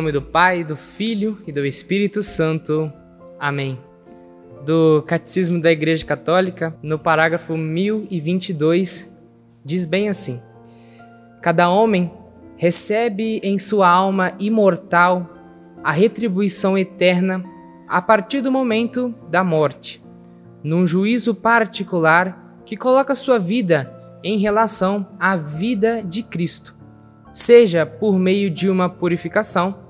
Nome do Pai, do Filho e do Espírito Santo. Amém. Do Catecismo da Igreja Católica, no parágrafo 1022, diz bem assim: Cada homem recebe em sua alma imortal a retribuição eterna a partir do momento da morte, num juízo particular que coloca sua vida em relação à vida de Cristo, seja por meio de uma purificação,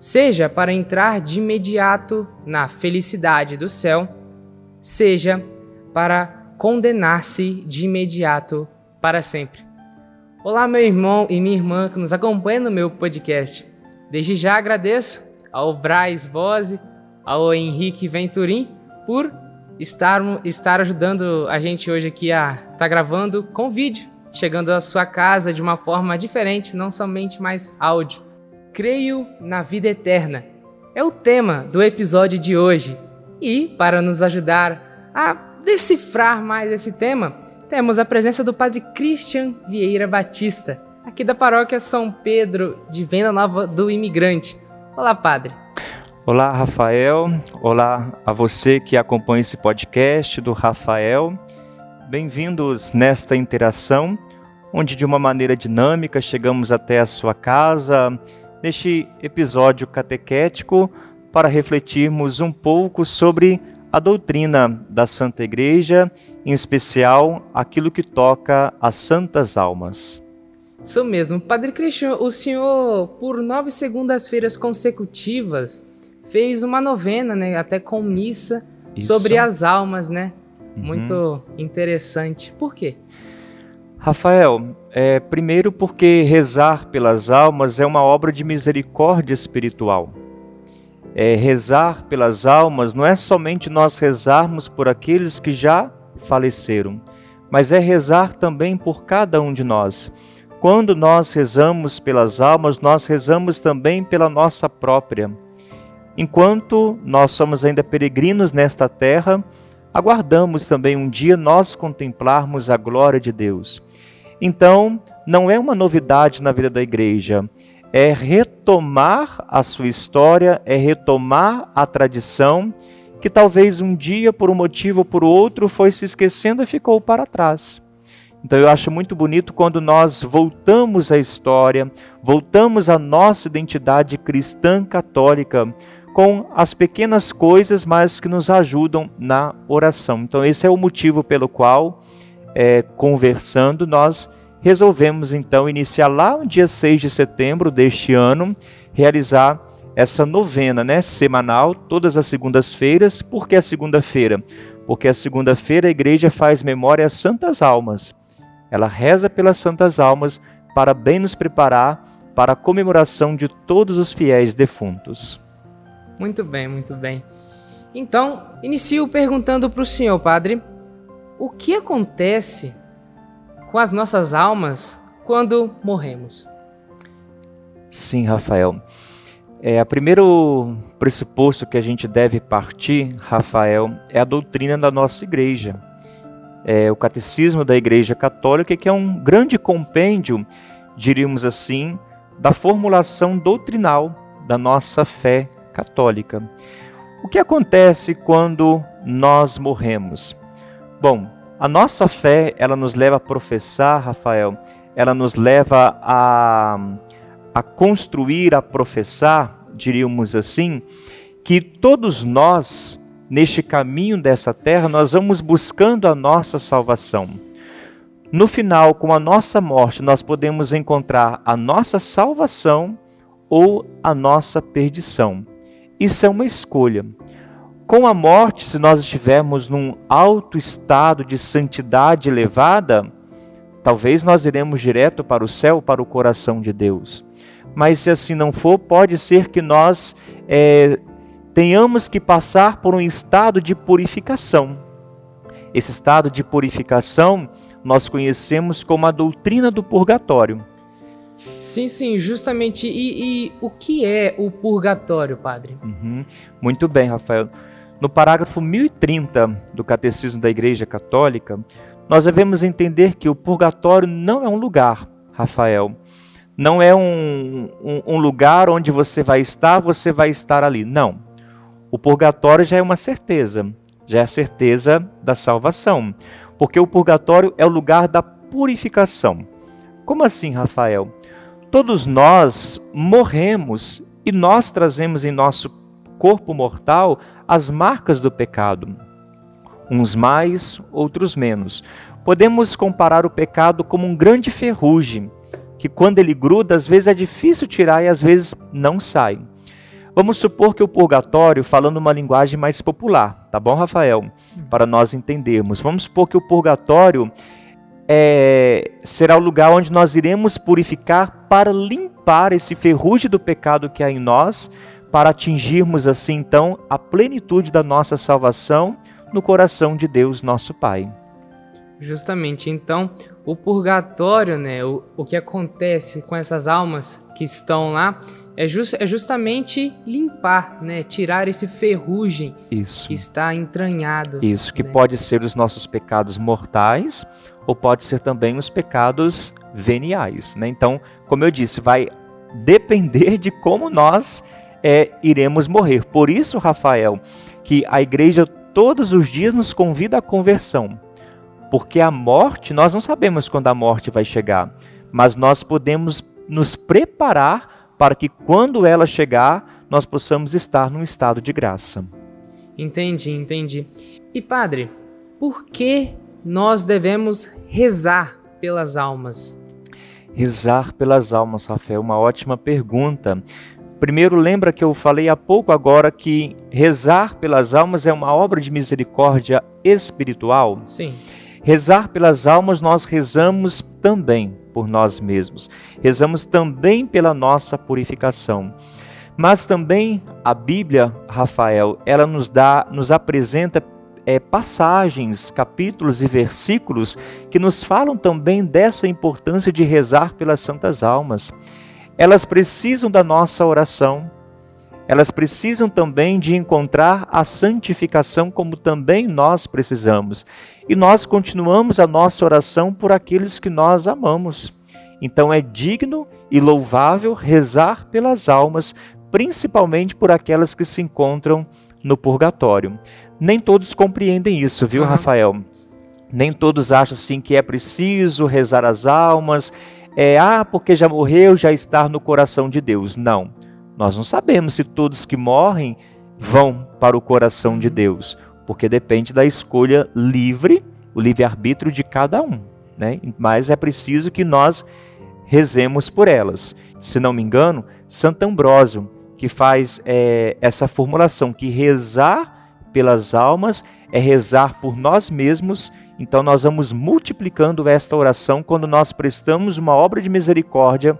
seja para entrar de imediato na felicidade do céu, seja para condenar-se de imediato para sempre. Olá, meu irmão e minha irmã que nos acompanham no meu podcast. Desde já agradeço ao Braz Bose, ao Henrique Venturim por estar, estar ajudando a gente hoje aqui a estar tá gravando com vídeo, chegando à sua casa de uma forma diferente, não somente mais áudio. Creio na vida eterna. É o tema do episódio de hoje. E para nos ajudar a decifrar mais esse tema, temos a presença do Padre Christian Vieira Batista, aqui da paróquia São Pedro de Venda Nova do Imigrante. Olá, Padre. Olá, Rafael. Olá a você que acompanha esse podcast do Rafael. Bem-vindos nesta interação, onde de uma maneira dinâmica chegamos até a sua casa, neste episódio catequético, para refletirmos um pouco sobre a doutrina da Santa Igreja, em especial aquilo que toca às santas almas. Isso mesmo. Padre Cristian, o senhor, por nove segundas-feiras consecutivas, fez uma novena, né, até com missa, Isso. sobre as almas, né? Uhum. Muito interessante. Por quê? Rafael, é, primeiro porque rezar pelas almas é uma obra de misericórdia espiritual. É, rezar pelas almas não é somente nós rezarmos por aqueles que já faleceram, mas é rezar também por cada um de nós. Quando nós rezamos pelas almas, nós rezamos também pela nossa própria. Enquanto nós somos ainda peregrinos nesta terra, aguardamos também um dia nós contemplarmos a glória de Deus. Então, não é uma novidade na vida da igreja, é retomar a sua história, é retomar a tradição que talvez um dia, por um motivo ou por outro, foi se esquecendo e ficou para trás. Então eu acho muito bonito quando nós voltamos à história, voltamos à nossa identidade cristã católica, com as pequenas coisas, mas que nos ajudam na oração. Então, esse é o motivo pelo qual, é, conversando, nós resolvemos então iniciar lá no dia 6 de setembro deste ano, realizar essa novena, né, semanal, todas as segundas-feiras. Por que a segunda-feira? Porque a segunda-feira a igreja faz memória às santas almas. Ela reza pelas santas almas para bem nos preparar para a comemoração de todos os fiéis defuntos. Muito bem, muito bem. Então, inicio perguntando para o senhor, padre, o que acontece com as nossas almas quando morremos? Sim, Rafael. É, o primeiro pressuposto que a gente deve partir, Rafael, é a doutrina da nossa igreja. É o catecismo da Igreja Católica, que é um grande compêndio, diríamos assim, da formulação doutrinal da nossa fé católica. O que acontece quando nós morremos? Bom, a nossa fé, ela nos leva a professar, Rafael, ela nos leva a, a construir, a professar, diríamos assim, que todos nós, neste caminho dessa terra, nós vamos buscando a nossa salvação. No final, com a nossa morte, nós podemos encontrar a nossa salvação ou a nossa perdição. Isso é uma escolha. Com a morte, se nós estivermos num alto estado de santidade elevada, talvez nós iremos direto para o céu, para o coração de Deus. Mas se assim não for, pode ser que nós é, tenhamos que passar por um estado de purificação. Esse estado de purificação nós conhecemos como a doutrina do purgatório. Sim, sim, justamente. E, e o que é o purgatório, padre? Uhum. Muito bem, Rafael. No parágrafo 1030 do Catecismo da Igreja Católica, nós devemos entender que o purgatório não é um lugar, Rafael. não é um, um, um lugar onde você vai estar, você vai estar ali. Não. O purgatório já é uma certeza, já é a certeza da salvação. Porque o purgatório é o lugar da purificação. Como assim, Rafael? Todos nós morremos e nós trazemos em nosso corpo mortal as marcas do pecado. Uns mais, outros menos. Podemos comparar o pecado como um grande ferrugem que quando ele gruda, às vezes é difícil tirar e às vezes não sai. Vamos supor que o purgatório, falando uma linguagem mais popular, tá bom, Rafael? Para nós entendermos. Vamos supor que o purgatório é, será o lugar onde nós iremos purificar para limpar esse ferrugem do pecado que há em nós, para atingirmos assim então a plenitude da nossa salvação no coração de Deus, nosso Pai. Justamente. Então, o purgatório, né, o, o que acontece com essas almas que estão lá, é, just, é justamente limpar, né, tirar esse ferrugem Isso. que está entranhado. Isso, que né? pode ser os nossos pecados mortais ou pode ser também os pecados veniais. Né? Então, como eu disse, vai depender de como nós é, iremos morrer. Por isso, Rafael, que a igreja todos os dias nos convida à conversão. Porque a morte, nós não sabemos quando a morte vai chegar, mas nós podemos nos preparar para que quando ela chegar, nós possamos estar num estado de graça. Entendi, entendi. E padre, por que nós devemos rezar pelas almas? Rezar pelas almas, Rafael, uma ótima pergunta. Primeiro, lembra que eu falei há pouco agora que rezar pelas almas é uma obra de misericórdia espiritual? Sim. Rezar pelas almas, nós rezamos também por nós mesmos. Rezamos também pela nossa purificação. Mas também a Bíblia, Rafael, ela nos dá, nos apresenta é, passagens, capítulos e versículos que nos falam também dessa importância de rezar pelas santas almas. Elas precisam da nossa oração, elas precisam também de encontrar a santificação, como também nós precisamos. E nós continuamos a nossa oração por aqueles que nós amamos. Então é digno e louvável rezar pelas almas, principalmente por aquelas que se encontram no purgatório. Nem todos compreendem isso, viu, uhum. Rafael? Nem todos acham assim que é preciso rezar as almas, é ah, porque já morreu, já está no coração de Deus. Não. Nós não sabemos se todos que morrem vão para o coração de Deus, porque depende da escolha livre, o livre-arbítrio de cada um. Né? Mas é preciso que nós rezemos por elas. Se não me engano, Santo Ambrósio, que faz é, essa formulação, que rezar pelas almas é rezar por nós mesmos. Então nós vamos multiplicando esta oração quando nós prestamos uma obra de misericórdia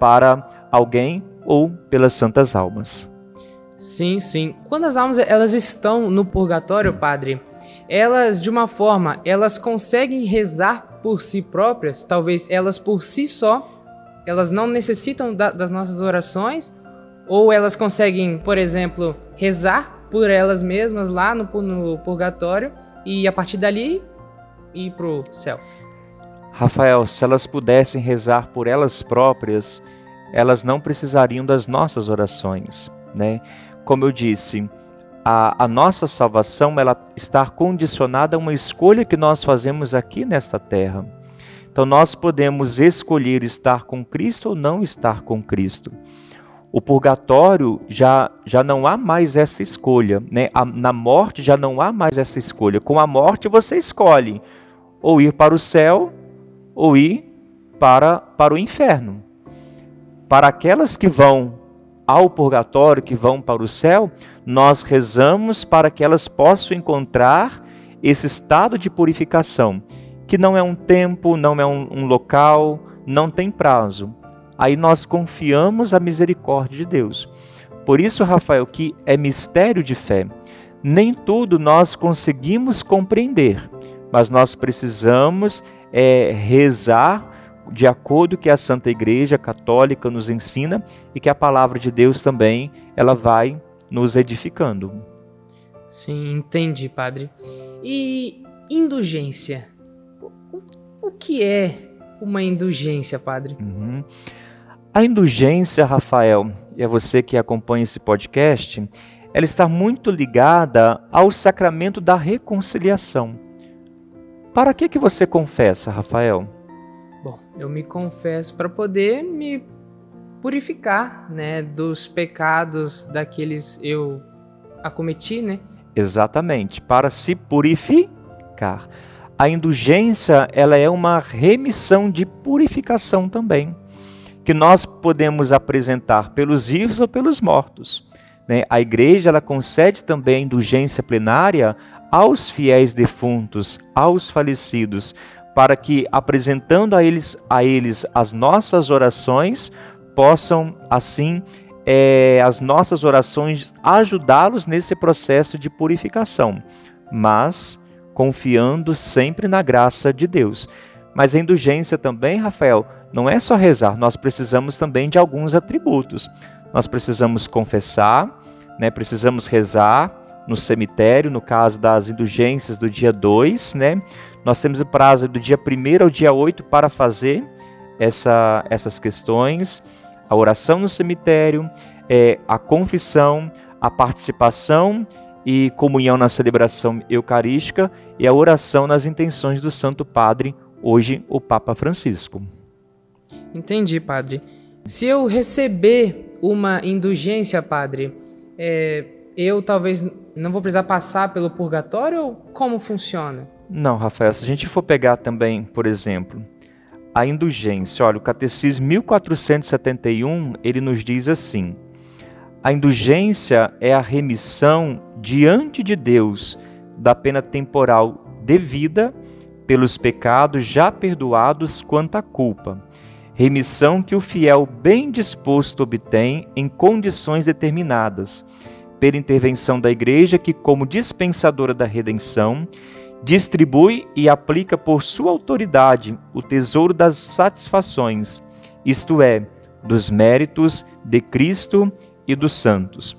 para alguém ou pelas santas almas. Sim, sim. Quando as almas elas estão no purgatório, padre, elas de uma forma, elas conseguem rezar por si próprias, talvez elas por si só, elas não necessitam da, das nossas orações, ou elas conseguem, por exemplo, rezar por elas mesmas lá no, no purgatório e a partir dali ir pro céu. Rafael, se elas pudessem rezar por elas próprias, elas não precisariam das nossas orações, né? Como eu disse, a, a, nossa salvação ela está condicionada a uma escolha que nós fazemos aqui nesta terra. Então nós podemos escolher estar com Cristo ou não estar com Cristo. O purgatório já, já não há mais essa escolha, né? Na morte já não há mais essa escolha. Com a morte você escolhe ou ir para o céu ou ir para, para o inferno. Para aquelas que vão ao purgatório, que vão para o céu, nós rezamos para que elas possam encontrar esse estado de purificação, que não é um tempo, não é um, um local, não tem prazo. Aí nós confiamos a misericórdia de Deus. Por isso, Rafael, que é mistério de fé. Nem tudo nós conseguimos compreender, mas nós precisamos é, rezar de acordo que a Santa Igreja Católica nos ensina e que a palavra de Deus também ela vai nos edificando. Sim, entendi, padre. E indulgência? O, que é uma indulgência, padre? Uhum. A indulgência, Rafael, e a você que acompanha esse podcast, ela está muito ligada ao sacramento da reconciliação. Para que que você confessa, Rafael? Bom, eu me confesso para poder me purificar, né, dos pecados daqueles eu acometi, né? Exatamente, para se purificar. A indulgência, ela é uma remissão de purificação também, que nós podemos apresentar pelos vivos ou pelos mortos. Né? A igreja ela concede também indulgência plenária aos fiéis defuntos, aos falecidos, para que apresentando a eles, a eles as nossas orações, possam assim é, as nossas orações ajudá-los nesse processo de purificação, mas confiando sempre na graça de Deus. Mas a indulgência também, Rafael, não é só rezar, nós precisamos também de alguns atributos. Nós precisamos confessar, né, precisamos rezar no cemitério, no caso das indulgências do dia 2, né? Nós temos o prazo do dia 1 ao dia 8 para fazer essa, essas questões a oração no cemitério, é, a confissão, a participação e comunhão na celebração eucarística e a oração nas intenções do Santo Padre, hoje o Papa Francisco. Entendi, Padre. Se eu receber uma indulgência, Padre, é, eu talvez não vou precisar passar pelo purgatório ou como funciona? Não, Rafael, se a gente for pegar também, por exemplo, a indulgência. Olha, o Catecismo 1471, ele nos diz assim: A indulgência é a remissão diante de Deus da pena temporal devida pelos pecados já perdoados quanto à culpa. Remissão que o fiel bem disposto obtém em condições determinadas, pela intervenção da Igreja, que, como dispensadora da redenção, distribui e aplica por sua autoridade o tesouro das satisfações, isto é, dos méritos de Cristo e dos santos.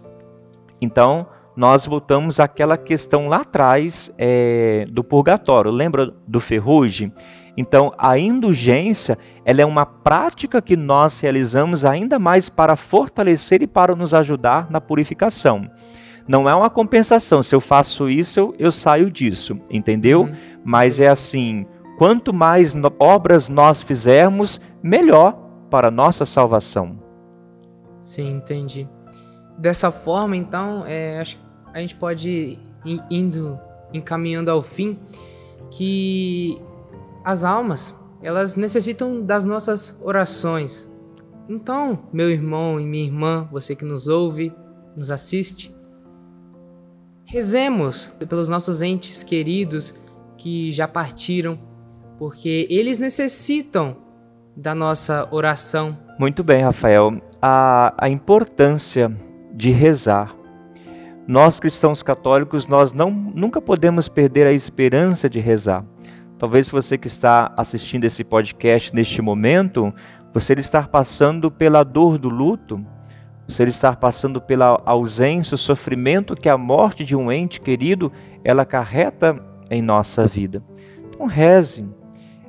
Então, nós voltamos àquela questão lá atrás é, do purgatório. Lembra do ferrugem? Então, a indulgência ela é uma prática que nós realizamos ainda mais para fortalecer e para nos ajudar na purificação. Não é uma compensação. Se eu faço isso, eu, eu saio disso, entendeu? Uhum. Mas é assim: quanto mais no, obras nós fizermos, melhor para a nossa salvação. Sim, entendi. Dessa forma, então, é, acho que a gente pode ir indo, encaminhando ao fim, que as almas, elas necessitam das nossas orações. Então, meu irmão e minha irmã, você que nos ouve, nos assiste, Rezemos pelos nossos entes queridos que já partiram, porque eles necessitam da nossa oração. Muito bem, Rafael. A, a importância de rezar. Nós cristãos católicos, nós não, nunca podemos perder a esperança de rezar. Talvez você que está assistindo esse podcast neste momento, você está passando pela dor do luto, você estar passando pela ausência, o sofrimento que a morte de um ente querido ela acarreta em nossa vida. Então reze,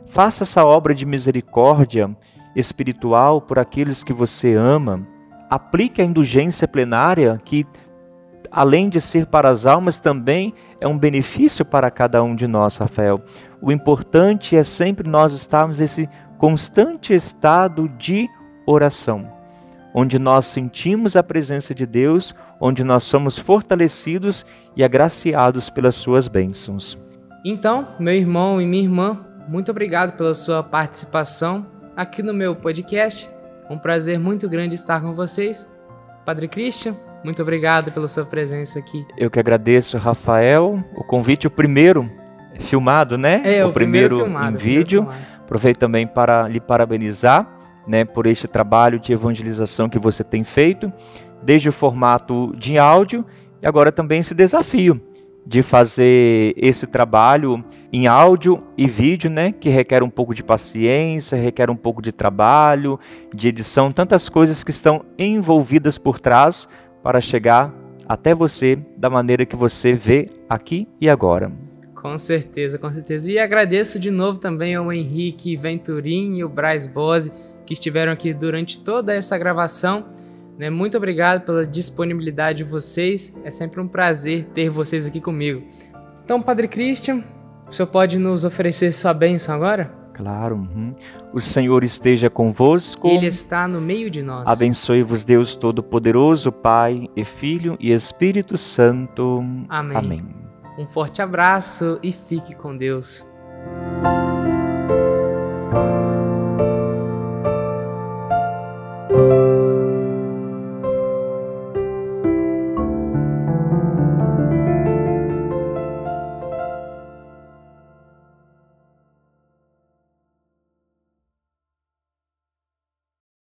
faça essa obra de misericórdia espiritual por aqueles que você ama. Aplique a indulgência plenária que além de ser para as almas, também é um benefício para cada um de nós, Rafael. O importante é sempre nós estarmos nesse constante estado de oração onde nós sentimos a presença de Deus, onde nós somos fortalecidos e agraciados pelas suas bênçãos. Então, meu irmão e minha irmã, muito obrigado pela sua participação aqui no meu podcast. Um prazer muito grande estar com vocês. Padre Christian, muito obrigado pela sua presença aqui. Eu que agradeço, Rafael. O convite, o primeiro filmado, né? É, o, o primeiro, primeiro filmado, em vídeo. Aproveito também para lhe parabenizar né, por este trabalho de evangelização que você tem feito, desde o formato de áudio e agora também esse desafio de fazer esse trabalho em áudio e vídeo, né, que requer um pouco de paciência, requer um pouco de trabalho, de edição, tantas coisas que estão envolvidas por trás para chegar até você da maneira que você vê aqui e agora. Com certeza, com certeza. E agradeço de novo também ao Henrique Venturim e o Braz Bose que estiveram aqui durante toda essa gravação. Né? Muito obrigado pela disponibilidade de vocês. É sempre um prazer ter vocês aqui comigo. Então, Padre Christian, o senhor pode nos oferecer sua bênção agora? Claro. Uhum. O Senhor esteja convosco. Ele está no meio de nós. Abençoe-vos, Deus Todo-Poderoso, Pai e Filho e Espírito Santo. Amém. Amém. Um forte abraço e fique com Deus.